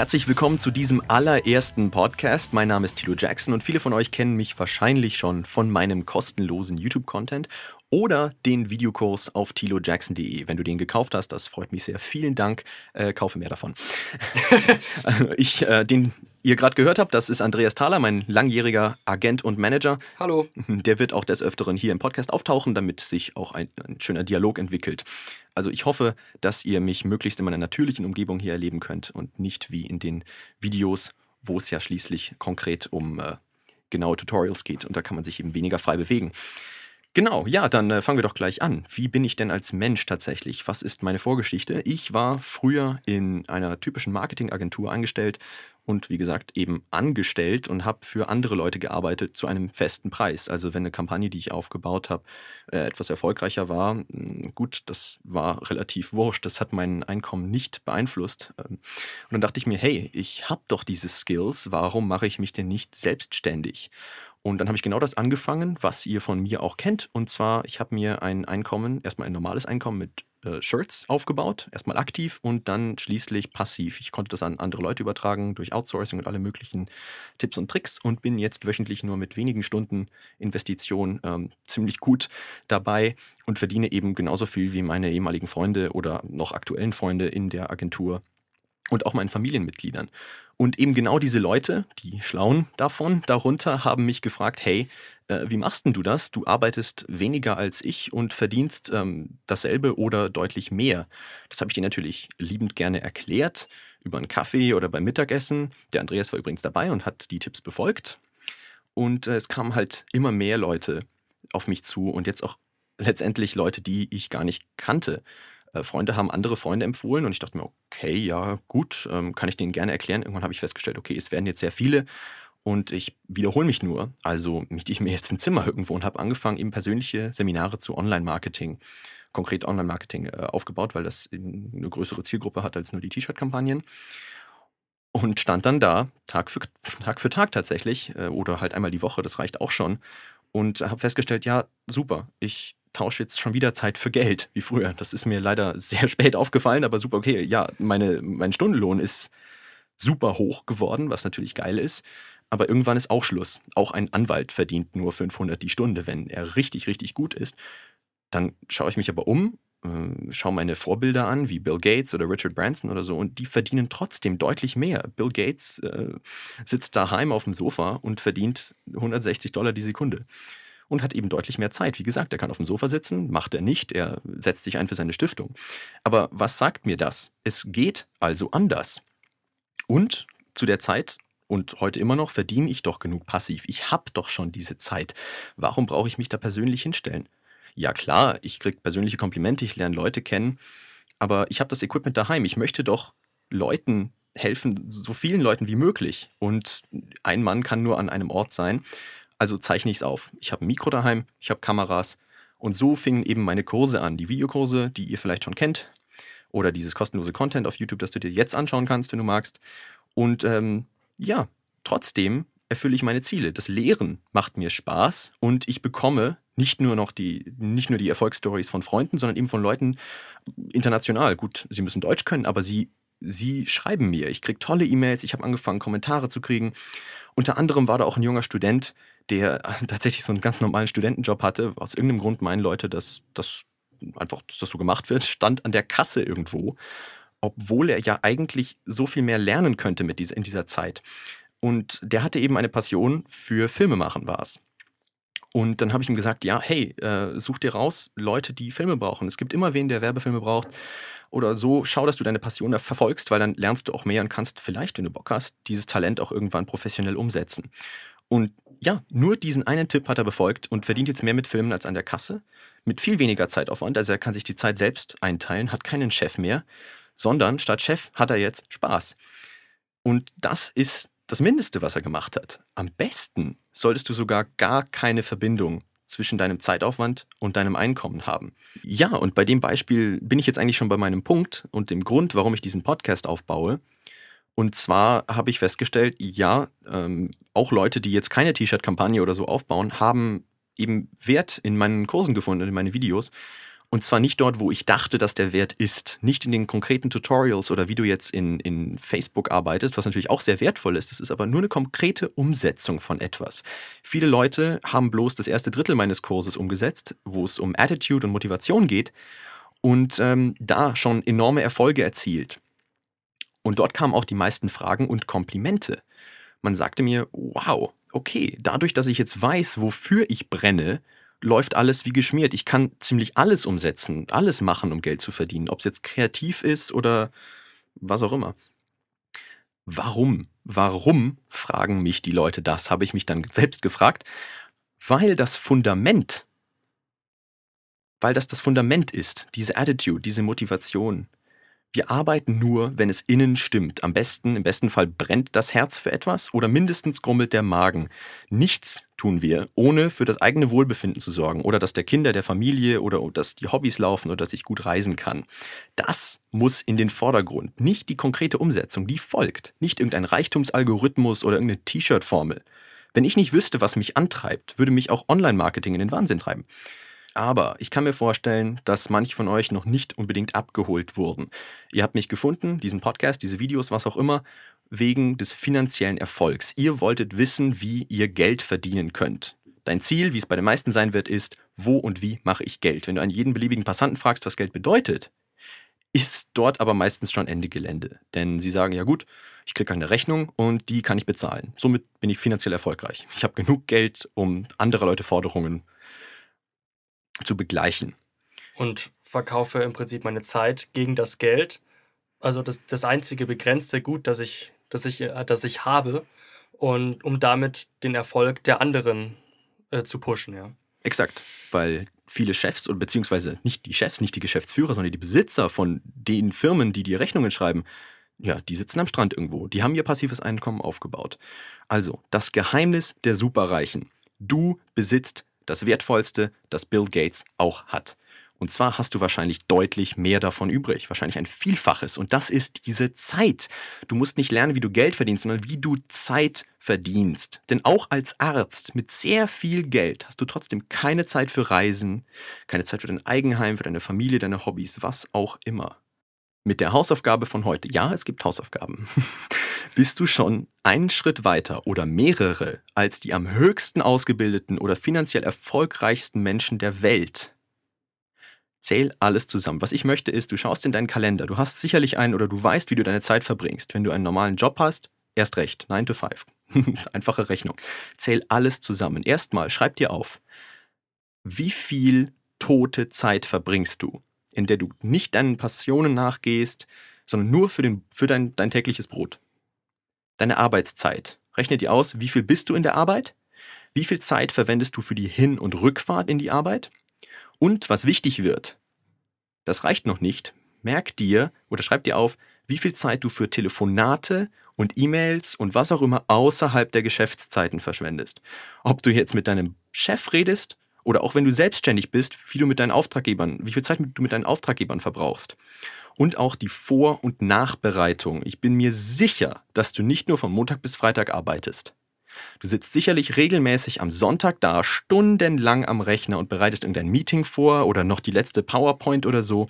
Herzlich willkommen zu diesem allerersten Podcast. Mein Name ist Tilo Jackson und viele von euch kennen mich wahrscheinlich schon von meinem kostenlosen YouTube-Content oder den Videokurs auf tilojackson.de. Wenn du den gekauft hast, das freut mich sehr. Vielen Dank. Äh, kaufe mehr davon. also ich, äh, den ihr gerade gehört habt, das ist Andreas Thaler, mein langjähriger Agent und Manager. Hallo. Der wird auch des Öfteren hier im Podcast auftauchen, damit sich auch ein, ein schöner Dialog entwickelt. Also ich hoffe, dass ihr mich möglichst in meiner natürlichen Umgebung hier erleben könnt und nicht wie in den Videos, wo es ja schließlich konkret um äh, genaue Tutorials geht und da kann man sich eben weniger frei bewegen. Genau, ja, dann äh, fangen wir doch gleich an. Wie bin ich denn als Mensch tatsächlich? Was ist meine Vorgeschichte? Ich war früher in einer typischen Marketingagentur angestellt und wie gesagt eben angestellt und habe für andere Leute gearbeitet zu einem festen Preis. Also wenn eine Kampagne, die ich aufgebaut habe, äh, etwas erfolgreicher war, hm, gut, das war relativ wurscht. Das hat mein Einkommen nicht beeinflusst. Ähm, und dann dachte ich mir, hey, ich habe doch diese Skills, warum mache ich mich denn nicht selbstständig? Und dann habe ich genau das angefangen, was ihr von mir auch kennt. Und zwar, ich habe mir ein Einkommen, erstmal ein normales Einkommen mit äh, Shirts aufgebaut, erstmal aktiv und dann schließlich passiv. Ich konnte das an andere Leute übertragen durch Outsourcing und alle möglichen Tipps und Tricks und bin jetzt wöchentlich nur mit wenigen Stunden Investition ähm, ziemlich gut dabei und verdiene eben genauso viel wie meine ehemaligen Freunde oder noch aktuellen Freunde in der Agentur und auch meinen Familienmitgliedern. Und eben genau diese Leute, die Schlauen davon, darunter, haben mich gefragt, hey, äh, wie machst denn du das? Du arbeitest weniger als ich und verdienst ähm, dasselbe oder deutlich mehr. Das habe ich dir natürlich liebend gerne erklärt, über einen Kaffee oder beim Mittagessen. Der Andreas war übrigens dabei und hat die Tipps befolgt. Und äh, es kamen halt immer mehr Leute auf mich zu und jetzt auch letztendlich Leute, die ich gar nicht kannte. Äh, Freunde haben andere Freunde empfohlen und ich dachte mir, okay, ja, gut, ähm, kann ich denen gerne erklären. Irgendwann habe ich festgestellt, okay, es werden jetzt sehr viele und ich wiederhole mich nur. Also miete ich mir jetzt ein Zimmer irgendwo und habe angefangen, eben persönliche Seminare zu Online-Marketing, konkret Online-Marketing äh, aufgebaut, weil das eine größere Zielgruppe hat als nur die T-Shirt-Kampagnen. Und stand dann da, Tag für Tag, für Tag tatsächlich, äh, oder halt einmal die Woche, das reicht auch schon. Und habe festgestellt, ja, super, ich tausche jetzt schon wieder Zeit für Geld, wie früher. Das ist mir leider sehr spät aufgefallen, aber super, okay, ja, meine, mein Stundenlohn ist super hoch geworden, was natürlich geil ist. Aber irgendwann ist auch Schluss. Auch ein Anwalt verdient nur 500 die Stunde, wenn er richtig, richtig gut ist. Dann schaue ich mich aber um, äh, schaue meine Vorbilder an, wie Bill Gates oder Richard Branson oder so, und die verdienen trotzdem deutlich mehr. Bill Gates äh, sitzt daheim auf dem Sofa und verdient 160 Dollar die Sekunde und hat eben deutlich mehr Zeit. Wie gesagt, er kann auf dem Sofa sitzen, macht er nicht, er setzt sich ein für seine Stiftung. Aber was sagt mir das? Es geht also anders. Und zu der Zeit und heute immer noch verdiene ich doch genug passiv. Ich habe doch schon diese Zeit. Warum brauche ich mich da persönlich hinstellen? Ja klar, ich kriege persönliche Komplimente, ich lerne Leute kennen, aber ich habe das Equipment daheim. Ich möchte doch Leuten helfen, so vielen Leuten wie möglich. Und ein Mann kann nur an einem Ort sein. Also zeichne ich es auf. Ich habe ein Mikro daheim, ich habe Kameras und so fingen eben meine Kurse an. Die Videokurse, die ihr vielleicht schon kennt oder dieses kostenlose Content auf YouTube, das du dir jetzt anschauen kannst, wenn du magst. Und ähm, ja, trotzdem erfülle ich meine Ziele. Das Lehren macht mir Spaß und ich bekomme nicht nur noch die, nicht nur die Erfolgsstories von Freunden, sondern eben von Leuten international. Gut, sie müssen Deutsch können, aber sie, sie schreiben mir. Ich kriege tolle E-Mails, ich habe angefangen, Kommentare zu kriegen. Unter anderem war da auch ein junger Student, der tatsächlich so einen ganz normalen Studentenjob hatte. Aus irgendeinem Grund meinen Leute, dass das einfach, dass das so gemacht wird, stand an der Kasse irgendwo, obwohl er ja eigentlich so viel mehr lernen könnte mit dieser, in dieser Zeit. Und der hatte eben eine Passion für Filme machen, war es. Und dann habe ich ihm gesagt, ja, hey, äh, such dir raus Leute, die Filme brauchen. Es gibt immer wen, der Werbefilme braucht. Oder so, schau, dass du deine Passion verfolgst, weil dann lernst du auch mehr und kannst vielleicht, wenn du Bock hast, dieses Talent auch irgendwann professionell umsetzen. Und ja, nur diesen einen Tipp hat er befolgt und verdient jetzt mehr mit Filmen als an der Kasse. Mit viel weniger Zeitaufwand, also er kann sich die Zeit selbst einteilen, hat keinen Chef mehr, sondern statt Chef hat er jetzt Spaß. Und das ist das Mindeste, was er gemacht hat. Am besten solltest du sogar gar keine Verbindung zwischen deinem Zeitaufwand und deinem Einkommen haben. Ja, und bei dem Beispiel bin ich jetzt eigentlich schon bei meinem Punkt und dem Grund, warum ich diesen Podcast aufbaue. Und zwar habe ich festgestellt, ja, ähm, auch Leute, die jetzt keine T-Shirt-Kampagne oder so aufbauen, haben eben Wert in meinen Kursen gefunden, in meinen Videos. Und zwar nicht dort, wo ich dachte, dass der Wert ist. Nicht in den konkreten Tutorials oder wie du jetzt in, in Facebook arbeitest, was natürlich auch sehr wertvoll ist. Das ist aber nur eine konkrete Umsetzung von etwas. Viele Leute haben bloß das erste Drittel meines Kurses umgesetzt, wo es um Attitude und Motivation geht und ähm, da schon enorme Erfolge erzielt. Und dort kamen auch die meisten Fragen und Komplimente. Man sagte mir, wow, okay, dadurch, dass ich jetzt weiß, wofür ich brenne, läuft alles wie geschmiert. Ich kann ziemlich alles umsetzen, alles machen, um Geld zu verdienen, ob es jetzt kreativ ist oder was auch immer. Warum? Warum fragen mich die Leute das? Habe ich mich dann selbst gefragt. Weil das Fundament, weil das das Fundament ist, diese Attitude, diese Motivation, wir arbeiten nur, wenn es innen stimmt. Am besten, im besten Fall brennt das Herz für etwas oder mindestens grummelt der Magen. Nichts tun wir, ohne für das eigene Wohlbefinden zu sorgen oder dass der Kinder, der Familie oder dass die Hobbys laufen oder dass ich gut reisen kann. Das muss in den Vordergrund, nicht die konkrete Umsetzung, die folgt, nicht irgendein Reichtumsalgorithmus oder irgendeine T-Shirt-Formel. Wenn ich nicht wüsste, was mich antreibt, würde mich auch Online-Marketing in den Wahnsinn treiben. Aber ich kann mir vorstellen, dass manche von euch noch nicht unbedingt abgeholt wurden. Ihr habt mich gefunden, diesen Podcast, diese Videos, was auch immer, wegen des finanziellen Erfolgs. Ihr wolltet wissen, wie ihr Geld verdienen könnt. Dein Ziel, wie es bei den meisten sein wird, ist, wo und wie mache ich Geld? Wenn du einen jeden beliebigen Passanten fragst, was Geld bedeutet, ist dort aber meistens schon Ende Gelände. Denn sie sagen, ja gut, ich kriege eine Rechnung und die kann ich bezahlen. Somit bin ich finanziell erfolgreich. Ich habe genug Geld, um andere Leute Forderungen zu begleichen. Und verkaufe im Prinzip meine Zeit gegen das Geld. Also das, das einzige begrenzte Gut, das ich, das, ich, äh, das ich habe. Und um damit den Erfolg der anderen äh, zu pushen, ja. Exakt, weil viele Chefs und beziehungsweise nicht die Chefs, nicht die Geschäftsführer, sondern die Besitzer von den Firmen, die die Rechnungen schreiben, ja, die sitzen am Strand irgendwo. Die haben ihr passives Einkommen aufgebaut. Also, das Geheimnis der Superreichen. Du besitzt das Wertvollste, das Bill Gates auch hat. Und zwar hast du wahrscheinlich deutlich mehr davon übrig, wahrscheinlich ein Vielfaches. Und das ist diese Zeit. Du musst nicht lernen, wie du Geld verdienst, sondern wie du Zeit verdienst. Denn auch als Arzt mit sehr viel Geld hast du trotzdem keine Zeit für Reisen, keine Zeit für dein Eigenheim, für deine Familie, deine Hobbys, was auch immer. Mit der Hausaufgabe von heute, ja, es gibt Hausaufgaben, bist du schon einen Schritt weiter oder mehrere als die am höchsten ausgebildeten oder finanziell erfolgreichsten Menschen der Welt. Zähl alles zusammen. Was ich möchte ist, du schaust in deinen Kalender, du hast sicherlich einen oder du weißt, wie du deine Zeit verbringst. Wenn du einen normalen Job hast, erst recht, 9 to 5. Einfache Rechnung. Zähl alles zusammen. Erstmal schreib dir auf, wie viel tote Zeit verbringst du? in der du nicht deinen Passionen nachgehst, sondern nur für, den, für dein, dein tägliches Brot. Deine Arbeitszeit. Rechne dir aus, wie viel bist du in der Arbeit? Wie viel Zeit verwendest du für die Hin- und Rückfahrt in die Arbeit? Und was wichtig wird, das reicht noch nicht, merk dir oder schreib dir auf, wie viel Zeit du für Telefonate und E-Mails und was auch immer außerhalb der Geschäftszeiten verschwendest. Ob du jetzt mit deinem Chef redest oder auch wenn du selbstständig bist, wie du mit deinen Auftraggebern, wie viel Zeit du mit deinen Auftraggebern verbrauchst. Und auch die Vor- und Nachbereitung. Ich bin mir sicher, dass du nicht nur von Montag bis Freitag arbeitest. Du sitzt sicherlich regelmäßig am Sonntag da, stundenlang am Rechner und bereitest irgendein Meeting vor oder noch die letzte PowerPoint oder so,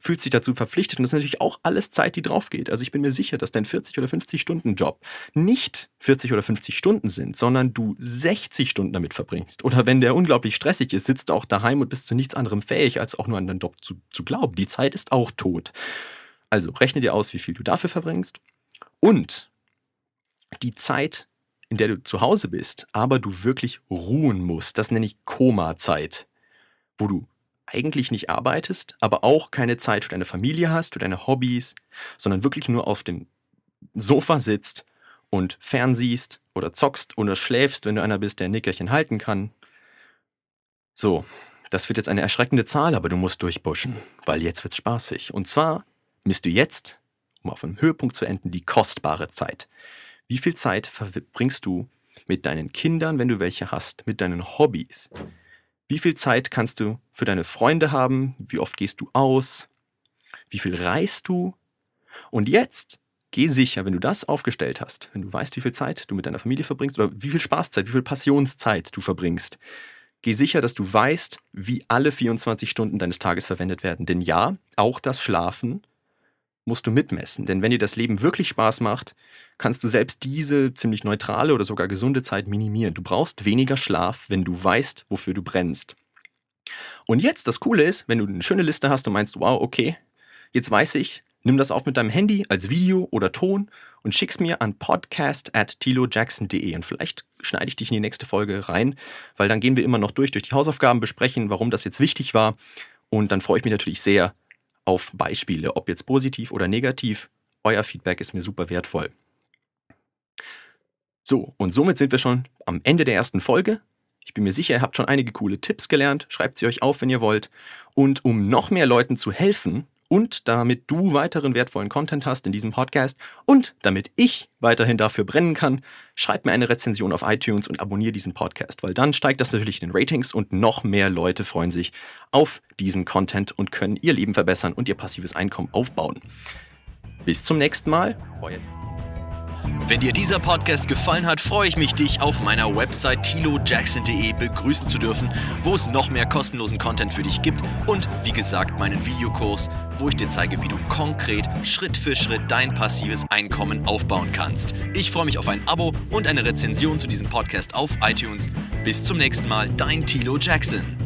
fühlst dich dazu verpflichtet und das ist natürlich auch alles Zeit, die drauf geht. Also ich bin mir sicher, dass dein 40 oder 50 Stunden Job nicht 40 oder 50 Stunden sind, sondern du 60 Stunden damit verbringst. Oder wenn der unglaublich stressig ist, sitzt du auch daheim und bist zu nichts anderem fähig, als auch nur an deinen Job zu, zu glauben. Die Zeit ist auch tot. Also rechne dir aus, wie viel du dafür verbringst und die Zeit, in der du zu Hause bist, aber du wirklich ruhen musst. Das nenne ich Koma-Zeit, wo du eigentlich nicht arbeitest, aber auch keine Zeit für deine Familie hast, für deine Hobbys, sondern wirklich nur auf dem Sofa sitzt und fernsiehst oder zockst oder schläfst, wenn du einer bist, der ein Nickerchen halten kann. So, das wird jetzt eine erschreckende Zahl, aber du musst durchbuschen, weil jetzt wird's spaßig. Und zwar misst du jetzt, um auf einem Höhepunkt zu enden, die kostbare Zeit. Wie viel Zeit verbringst du mit deinen Kindern, wenn du welche hast, mit deinen Hobbys? Wie viel Zeit kannst du für deine Freunde haben? Wie oft gehst du aus? Wie viel reist du? Und jetzt geh sicher, wenn du das aufgestellt hast, wenn du weißt, wie viel Zeit du mit deiner Familie verbringst oder wie viel Spaßzeit, wie viel Passionszeit du verbringst, geh sicher, dass du weißt, wie alle 24 Stunden deines Tages verwendet werden. Denn ja, auch das Schlafen musst du mitmessen. Denn wenn dir das Leben wirklich Spaß macht, kannst du selbst diese ziemlich neutrale oder sogar gesunde Zeit minimieren. Du brauchst weniger Schlaf, wenn du weißt, wofür du brennst. Und jetzt, das Coole ist, wenn du eine schöne Liste hast und meinst, wow, okay, jetzt weiß ich, nimm das auf mit deinem Handy als Video oder Ton und schick's mir an podcast at tilojackson.de und vielleicht schneide ich dich in die nächste Folge rein, weil dann gehen wir immer noch durch, durch die Hausaufgaben besprechen, warum das jetzt wichtig war und dann freue ich mich natürlich sehr auf Beispiele, ob jetzt positiv oder negativ. Euer Feedback ist mir super wertvoll. So, und somit sind wir schon am Ende der ersten Folge. Ich bin mir sicher, ihr habt schon einige coole Tipps gelernt. Schreibt sie euch auf, wenn ihr wollt. Und um noch mehr Leuten zu helfen und damit du weiteren wertvollen Content hast in diesem Podcast und damit ich weiterhin dafür brennen kann, schreib mir eine Rezension auf iTunes und abonniere diesen Podcast, weil dann steigt das natürlich in den Ratings und noch mehr Leute freuen sich auf diesen Content und können ihr Leben verbessern und ihr passives Einkommen aufbauen. Bis zum nächsten Mal, euer wenn dir dieser Podcast gefallen hat, freue ich mich, dich auf meiner Website tilojackson.de begrüßen zu dürfen, wo es noch mehr kostenlosen Content für dich gibt und wie gesagt meinen Videokurs, wo ich dir zeige, wie du konkret Schritt für Schritt dein passives Einkommen aufbauen kannst. Ich freue mich auf ein Abo und eine Rezension zu diesem Podcast auf iTunes. Bis zum nächsten Mal, dein Tilo Jackson.